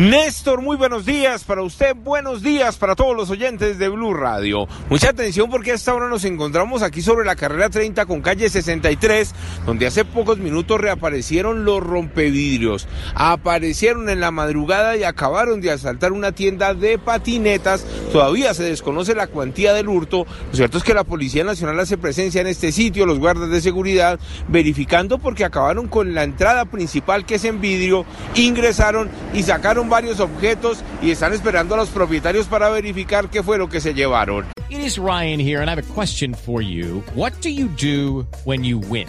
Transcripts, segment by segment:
Néstor, muy buenos días para usted, buenos días para todos los oyentes de Blue Radio. Mucha atención porque a esta hora nos encontramos aquí sobre la carrera 30 con calle 63, donde hace pocos minutos reaparecieron los rompevidrios. Aparecieron en la madrugada y acabaron de asaltar una tienda de patinetas. Todavía se desconoce la cuantía del hurto. Lo cierto es que la Policía Nacional hace presencia en este sitio, los guardas de seguridad, verificando porque acabaron con la entrada principal que es en vidrio, ingresaron y sacaron varios objetos y están esperando a los propietarios para verificar qué fue lo que se llevaron. It is Ryan here, and I have a question for you. What do you do when you win?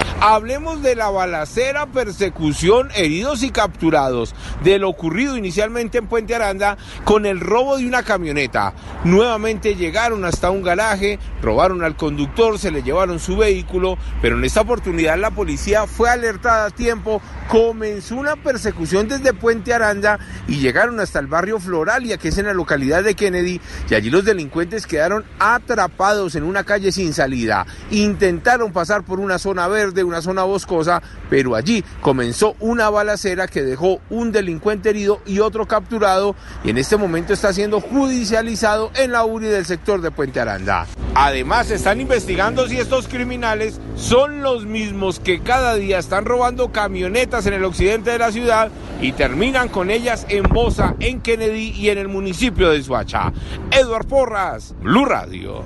Hablemos de la balacera, persecución, heridos y capturados, de lo ocurrido inicialmente en Puente Aranda con el robo de una camioneta. Nuevamente llegaron hasta un garaje, robaron al conductor, se le llevaron su vehículo, pero en esta oportunidad la policía fue alertada a tiempo, comenzó una persecución desde Puente Aranda y llegaron hasta el barrio Floralia, que es en la localidad de Kennedy, y allí los delincuentes quedaron atrapados en una calle sin salida. Intentaron pasar por una zona verde, una zona boscosa, pero allí comenzó una balacera que dejó un delincuente herido y otro capturado y en este momento está siendo judicializado en la URI del sector de Puente Aranda. Además, están investigando si estos criminales son los mismos que cada día están robando camionetas en el occidente de la ciudad y terminan con ellas en Bosa, en Kennedy y en el municipio de Suacha. Eduard Porras, Blue Radio.